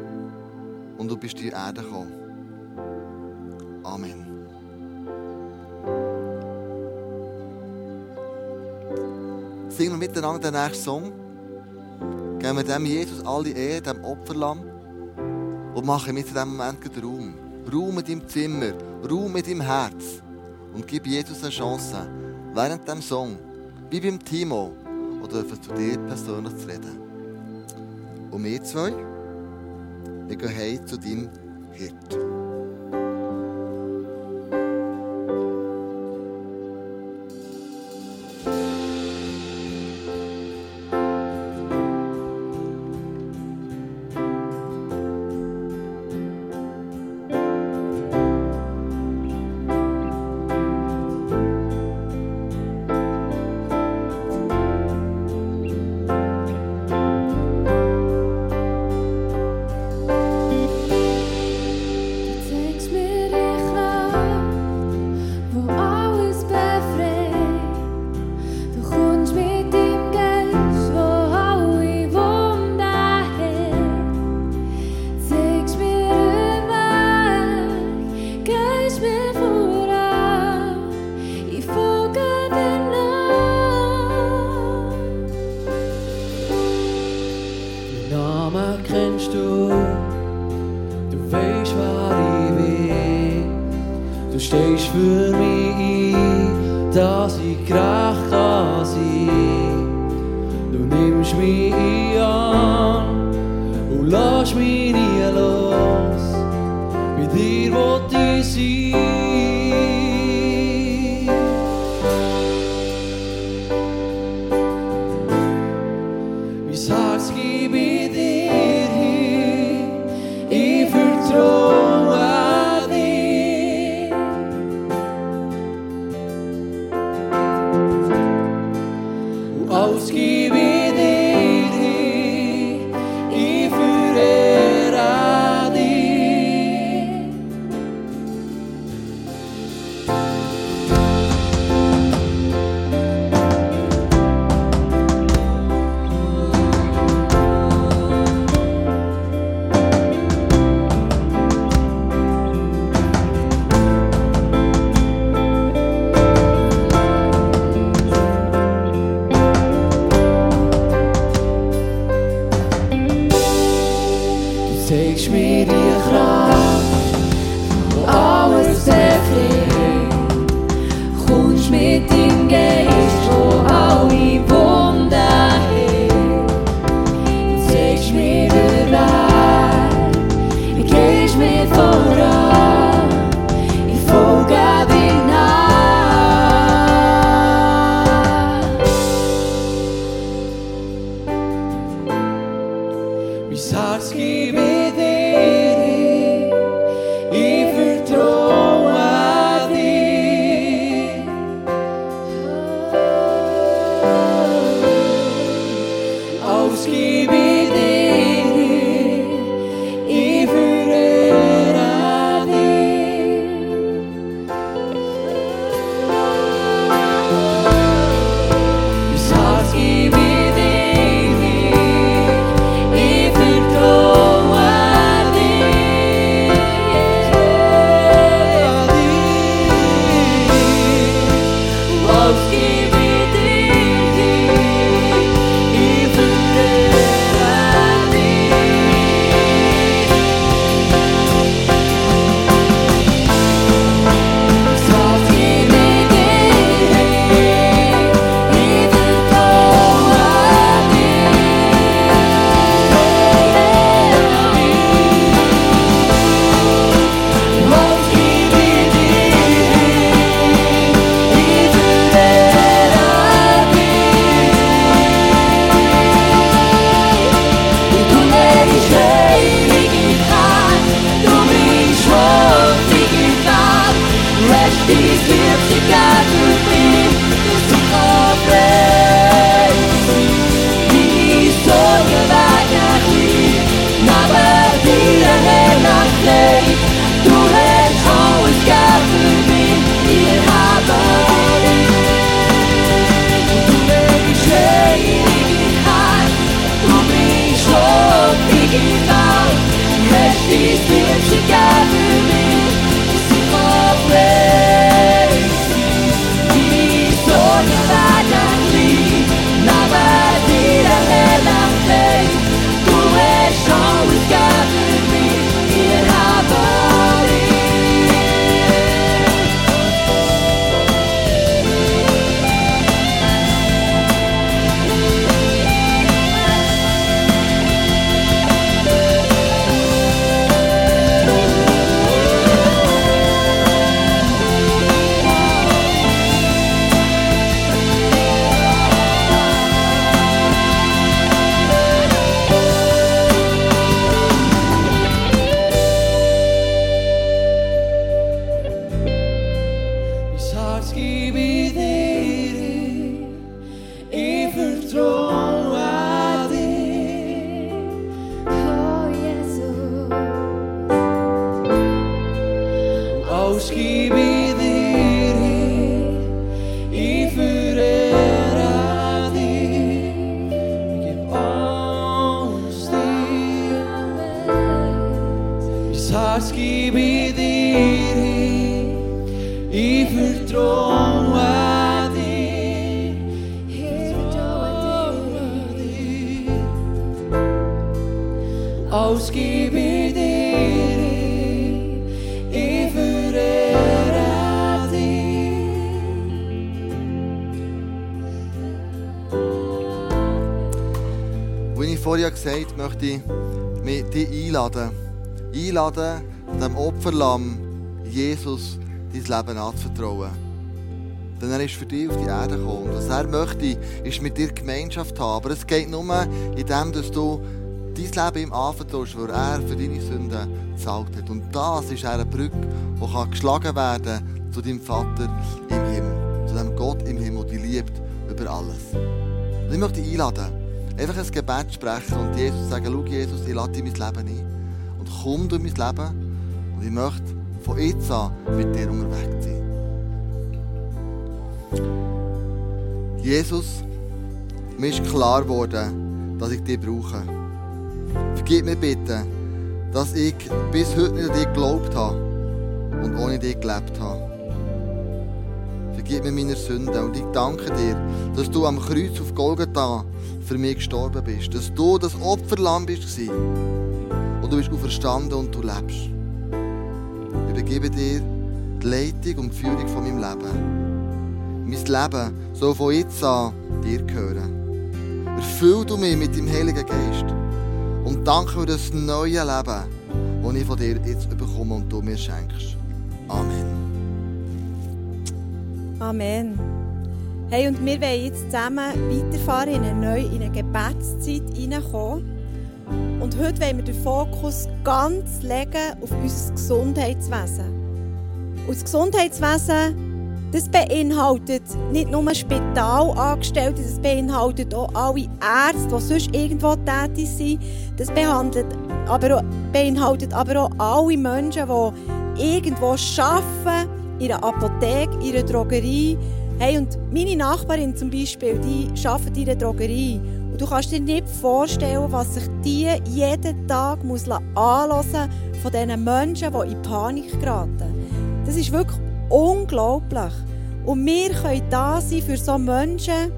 und du bist die Erde gekommen. Amen. Singen wir miteinander den nächsten Song. Geben wir dem Jesus alle Ehre, dem Opferlamm. Und machen mit diesem Moment gleich Raum. Raum mit deinem Zimmer, Raum mit deinem Herz. Und gib Jesus eine Chance, während dem Song, wie beim Timo, oder zu dir persönlich zu reden. Und wir zwei, wir gehen heim zu deinem Hirt. Isaac's giving. Vorher gesagt möchte ich mich dich einladen. Einladen, dem Opferlamm Jesus dein Leben anzuvertrauen. Denn er ist für dich auf die Erde gekommen. Was er möchte, ist mit dir Gemeinschaft haben. Aber es geht nur in dem, dass du dein Leben ihm anvertraust, weil er für deine Sünden gezahlt hat. Und das ist eine Brücke, die kann geschlagen werden zu deinem Vater im Himmel. Zu dem Gott im Himmel, der liebt über alles. Und ich möchte dich einladen, einfach ein Gebet sprechen und Jesus sagen, schau Jesus, ich lade dich in mein Leben ein. Und komm durch mein Leben. Und ich möchte von jetzt an mit dir unterwegs sein. Jesus, mir ist klar geworden, dass ich dich brauche. Vergib mir bitte, dass ich bis heute nicht an dich geglaubt habe und ohne dich gelebt habe. Vergib mir meine Sünden und ich danke dir, dass du am Kreuz auf Golgatha für mich gestorben bist. Dass du das Opferlamm bist und du bist auferstanden und du lebst. Ich übergebe dir die Leitung und die Führung von meinem Leben. Mein Leben soll von jetzt an dir gehören. Erfüll du mich mit dem Heiligen Geist und danke für das neue Leben, das ich von dir jetzt bekomme und du mir schenkst. Amen. Amen. Hey, und wir wollen jetzt zusammen weiterfahren in eine neue in eine Gebetszeit hineinkommen. Und heute wollen wir den Fokus ganz legen auf unser Gesundheitswesen. Und das Gesundheitswesen, das beinhaltet nicht nur Spitalangestellte, das beinhaltet auch alle Ärzte, die sonst irgendwo tätig sind. Das behandelt aber auch, beinhaltet aber auch alle Menschen, die irgendwo arbeiten, in einer Apotheke, in einer Drogerie. Hey, und meine Nachbarin zum Beispiel, die arbeitet in einer Drogerie. Und du kannst dir nicht vorstellen, was sich die jeden Tag muss anhören von diesen Menschen, die in Panik geraten. Das ist wirklich unglaublich. Und wir können da sein für so Menschen.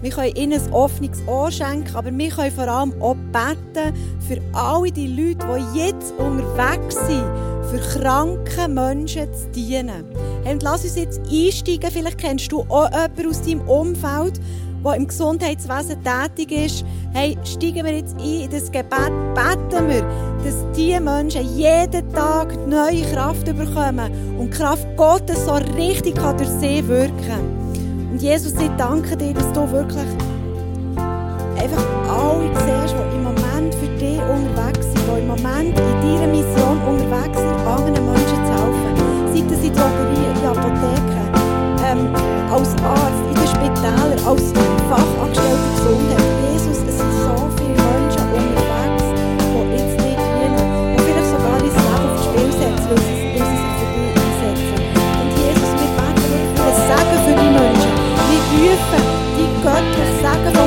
Wir können ihnen ein offenes Ohr schenken, aber wir können vor allem auch beten für alle die Leute, die jetzt unterwegs sind, für kranke Menschen zu dienen. Hey, und lass uns jetzt einsteigen. Vielleicht kennst du auch jemanden aus deinem Umfeld, der im Gesundheitswesen tätig ist. Hey, steigen wir jetzt ein in das Gebet, beten wir, dass diese Menschen jeden Tag neue Kraft bekommen und die Kraft Gottes so richtig kann durch sie wirken Und Jesus, ich danke dir, dass du wirklich einfach alle siehst, die im Moment für dich unterwegs sind, die im Moment in deiner Mission unterwegs sind, in Drogerien, in Apotheken, ähm, als Arzt, in den Spitälern, als Fachangestellter Gesundheit. Jesus, es sind so viele Menschen unterwegs, die jetzt nicht dienen und vielleicht sogar ihr Leben aufs Spiel setzen, weil sie, weil sie sich für dich einsetzen. Und Jesus, wir beten für ein Segen für die Menschen. Wir rufen die göttliche Segen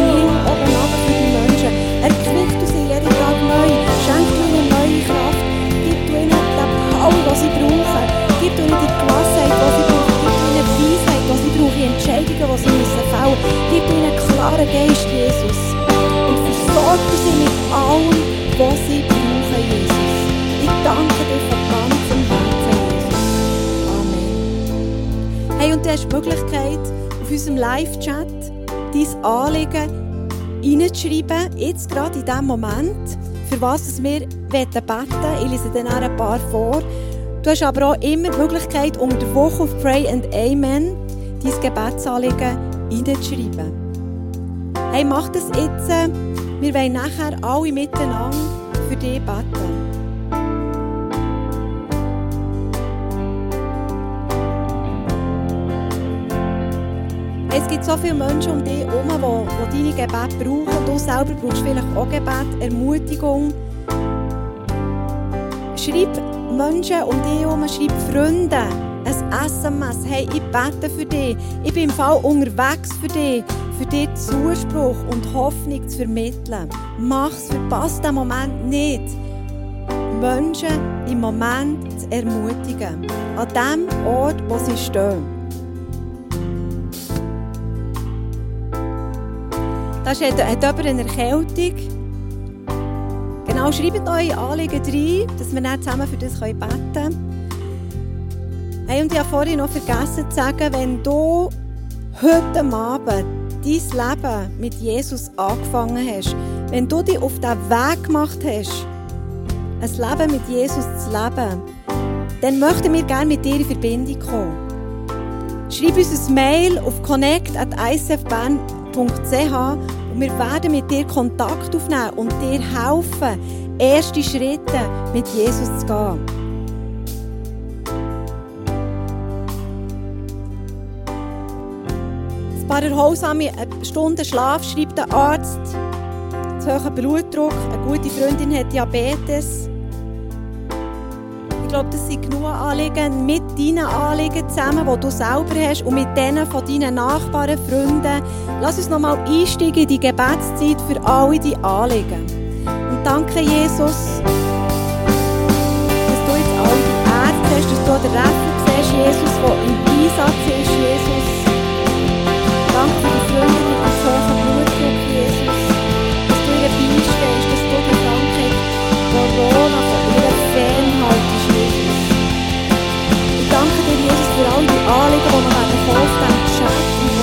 dem Live-Chat dein Anliegen reinzuschreiben, jetzt gerade in diesem Moment, für was wir beten wollen. Ich lese dann auch ein paar vor. Du hast aber auch immer die Möglichkeit, unter der Woche auf Pray and Amen dein Gebetsanliegen reinzuschreiben. Hey, mach das jetzt. Wir wollen nachher alle miteinander für dich beten. Es gibt so viele Menschen um dich herum, die, die deine Gebete brauchen. Du selber brauchst vielleicht auch Gebet, Ermutigung. Schreib Menschen um dich herum, schreib Freunde ein SMS. Hey, ich bete für dich. Ich bin im Fall unterwegs für dich, für dir Zuspruch und Hoffnung zu vermitteln. Mach's, verpasst den Moment nicht. Menschen im Moment zu ermutigen. An dem Ort, wo sie stehen. Da hat jemand eine Erkältung. Genau, schreibt eure Anliegen rein, dass wir dann zusammen für das beten können. Hey, und ich habe vorhin noch vergessen zu sagen, wenn du heute Abend dein Leben mit Jesus angefangen hast, wenn du dich auf den Weg gemacht hast, ein Leben mit Jesus zu leben, dann möchten wir gerne mit dir in Verbindung kommen. Schreib uns ein Mail auf connect.icfbern.ch wir werden mit dir Kontakt aufnehmen und dir helfen, erste Schritte mit Jesus zu gehen. Ein paar erholsame Stunden Schlaf schreibt der Arzt, zu hohen Blutdruck, eine gute Freundin hat Diabetes. Ich glaube, das sind genug Anliegen mit deinen Anliegen zusammen, die du selber hast und mit denen von deinen Nachbarn, Freunden. Lass uns nochmal einsteigen in die Gebetszeit für alle die Anliegen. Und danke, Jesus, dass du jetzt alle die Ärzte hast, dass du den Retter siehst, Jesus, der im Einsatz ist, Jesus. Danke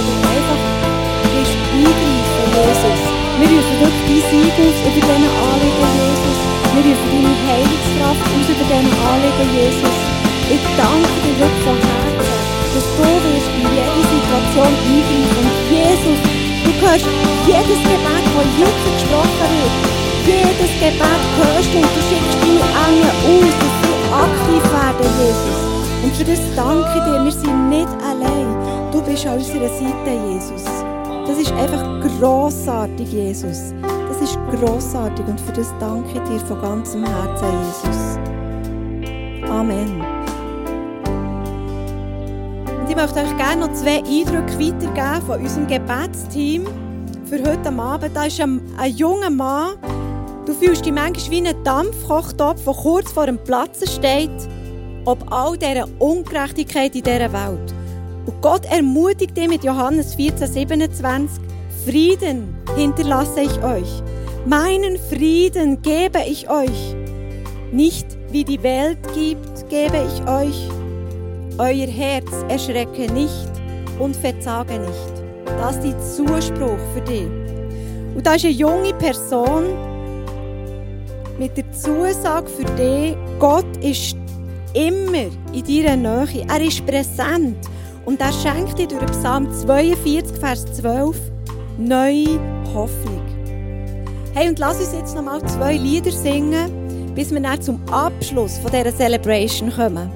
Du einfach bist eingreifen, Jesus. Wir rufen wirklich dein Sieg aus über diesen Anliegen, Jesus. Wir rufen deine Heilungskraft aus über diesen Anliegen, Jesus. Ich danke dir wirklich von Herzen dass du wirst in jede Situation eingreifen. Und Jesus, du hörst jedes Gebet, das jetzt gesprochen wird. Jedes Gebet hörst du und du schickst deine Engel aus, dass sie aktiv werden, Jesus. Und für das danke ich dir. Wir sind nicht bist an unserer Seite, Jesus. Das ist einfach grossartig, Jesus. Das ist grossartig und für das danke ich dir von ganzem Herzen, Jesus. Amen. Und ich möchte euch gerne noch zwei Eindrücke weitergeben von unserem Gebetsteam für heute Abend. Da ist ein, ein junger Mann. Du fühlst dich manchmal wie ein Dampfkochtopf, der kurz vor dem Platzen steht, ob all dieser Ungerechtigkeit in dieser Welt. Und Gott ermutigt dich mit Johannes 14, 27, Frieden hinterlasse ich euch. Meinen Frieden gebe ich euch. Nicht wie die Welt gibt, gebe ich euch. Euer Herz erschrecke nicht und verzage nicht. Das ist der Zuspruch für dich. Und da ist eine junge Person mit der Zusage für dich, Gott ist immer in deiner Nähe. Er ist präsent. Und er schenkt dir durch Psalm 42, Vers 12 neue Hoffnung. Hey, und lass uns jetzt noch mal zwei Lieder singen, bis wir dann zum Abschluss von dieser Celebration kommen.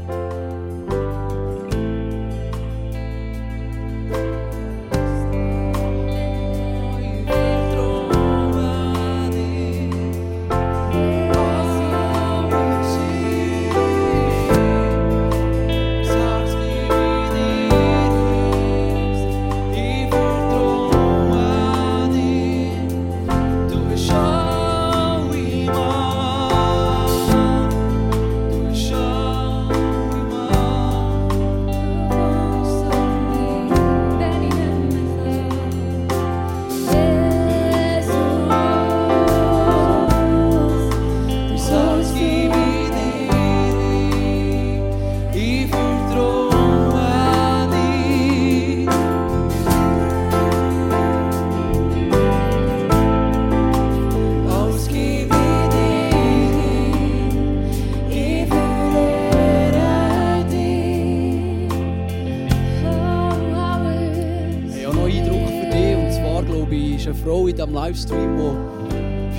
Livestream, wo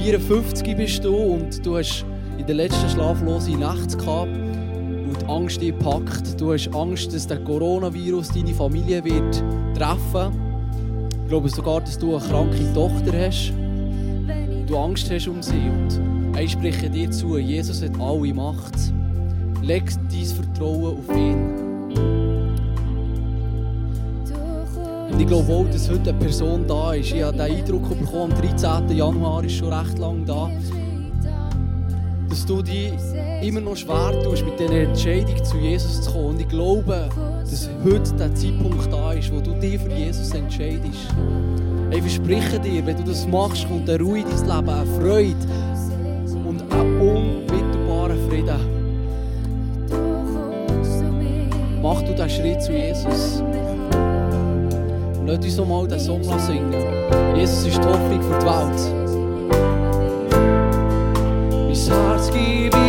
54 bist du und du hast in der letzten schlaflosen Nacht gehabt und die Angst dich packt. Du hast Angst, dass der Coronavirus deine Familie wird treffen. Ich glaube sogar, dass du eine kranke Tochter hast. Du Angst hast um sie und ich spreche dir zu, Jesus hat alle Macht. Leg dein Vertrauen auf ihn. Ich glaube auch, dass heute eine Person da ist. Ich habe den Eindruck bekommen, am 13. Januar ist schon recht lang da, dass du dich immer noch schwer tust, mit dieser Entscheidung zu Jesus zu kommen. Und ich glaube, dass heute der Zeitpunkt da ist, wo du dich für Jesus entscheidest. Ich verspreche dir, wenn du das machst, kommt eine Ruhe in dein Leben, eine Freude und ein unmittelbarer Frieden. Mach du diesen Schritt zu Jesus. Lass uns mal den Song singen. Jesus ist die Hoffnung für die Welt. Mein Herz gebe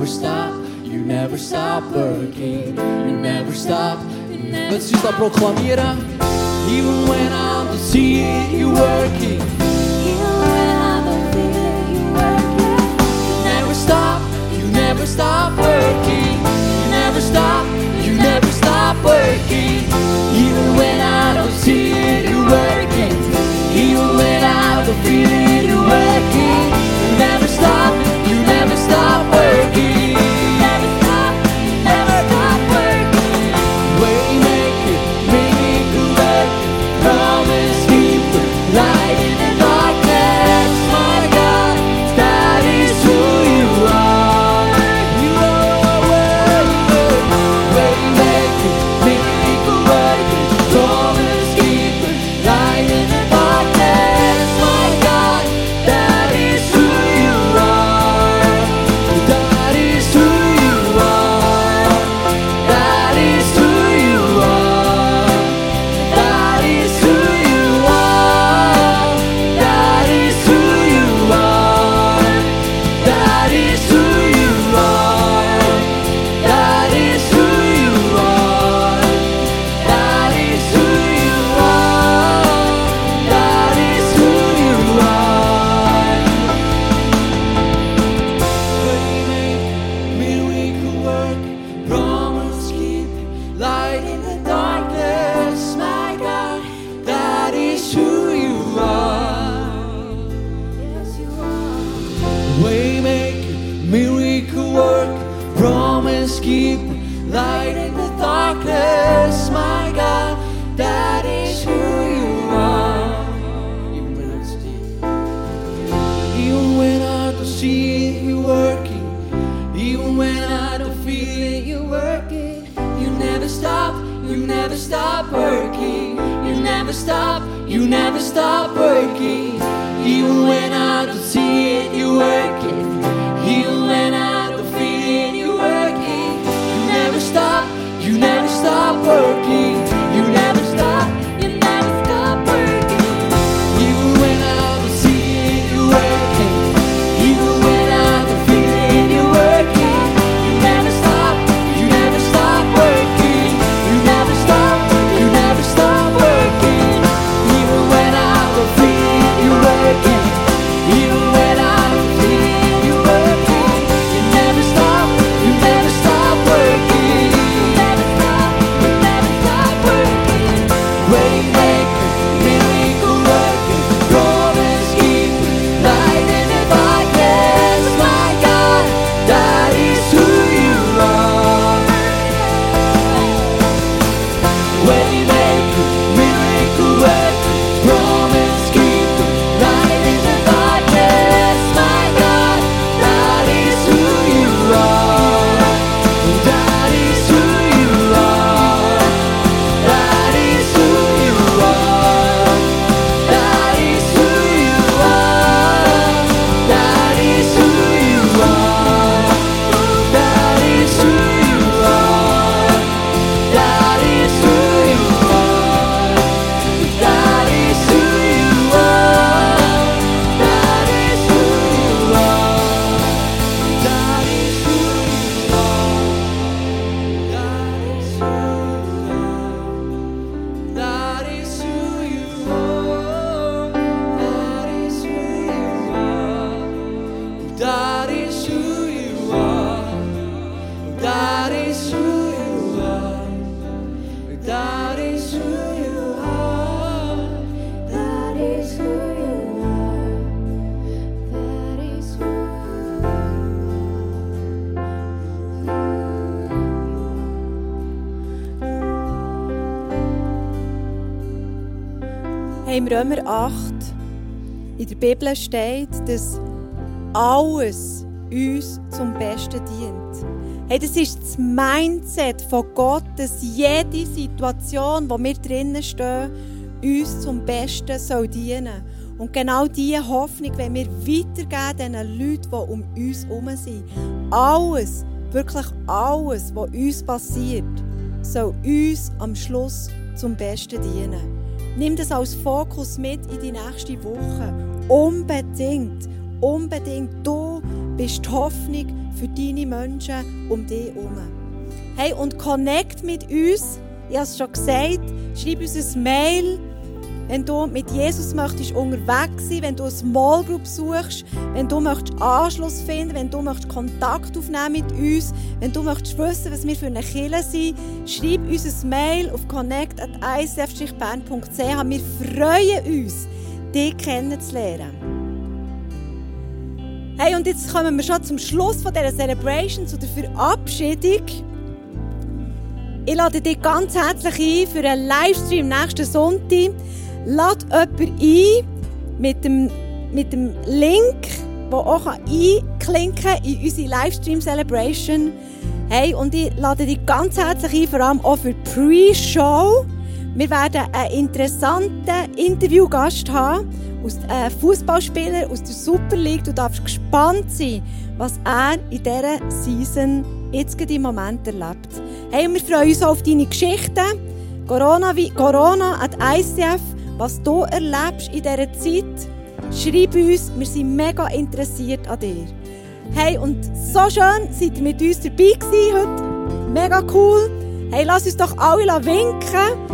never stop, you never stop working. You never stop. Lass uns das proklamieren. Even when I don't see it, you're working. You never stop, you never stop working. You never stop, you never stop working. Even when I don't see it, you're working. Even when I don't feel it, you're working. You never stop, you never stop Bibel steht, dass alles uns zum Besten dient. Hey, das ist das Mindset von Gott, dass jede Situation, wo wir drinnen stehen, uns zum Besten soll dienen. Und genau diese Hoffnung wenn wir weitergeben den Leuten, die um uns herum sind. Alles, wirklich alles, was uns passiert, soll uns am Schluss zum Besten dienen. Nimm das als Fokus mit in die nächste Woche. Unbedingt, unbedingt. Du bist die Hoffnung für deine Menschen um dich herum. Hey, und connect mit uns. Ich habe es schon gesagt. Schreib uns ein Mail, wenn du mit Jesus möchtest unterwegs sein, wenn du eine Small Group suchst, wenn du möchtest Anschluss finden, wenn du möchtest Kontakt aufnehmen mit uns, wenn du möchtest wissen, was wir für eine Kirche sind, schreib uns ein Mail auf connect@icf-bern.ch. Wir freuen uns, dich kennenzulernen. Hey, und jetzt kommen wir schon zum Schluss von dieser Celebration, zu der Verabschiedung. Ich lade dich ganz herzlich ein für einen Livestream nächsten Sonntag. Lade jemanden ein mit dem, mit dem Link, der auch einklinken kann in unsere Livestream-Celebration. Hey, und ich lade dich ganz herzlich ein, vor allem auch für die Pre-Show. Wir werden einen interessanten Interviewgast haben, aus einem Fußballspieler aus der Super League. Du darfst gespannt sein, was er in dieser Season jetzt gerade im Moment erlebt. Hey, wir freuen uns auf deine Geschichten. Corona, wie Corona at ICF, was du erlebst in dieser Zeit. Schreib uns, wir sind mega interessiert an dir. Hey, und so schön seid ihr mit uns dabei gewesen heute. Mega cool. Hey, lass uns doch alle winken.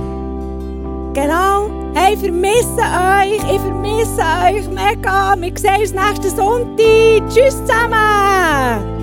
Genau. Hey, vermisse euch. Ich vermisse euch mega. Wir sehen uns nächsten Sonntag. Tschüss zusammen.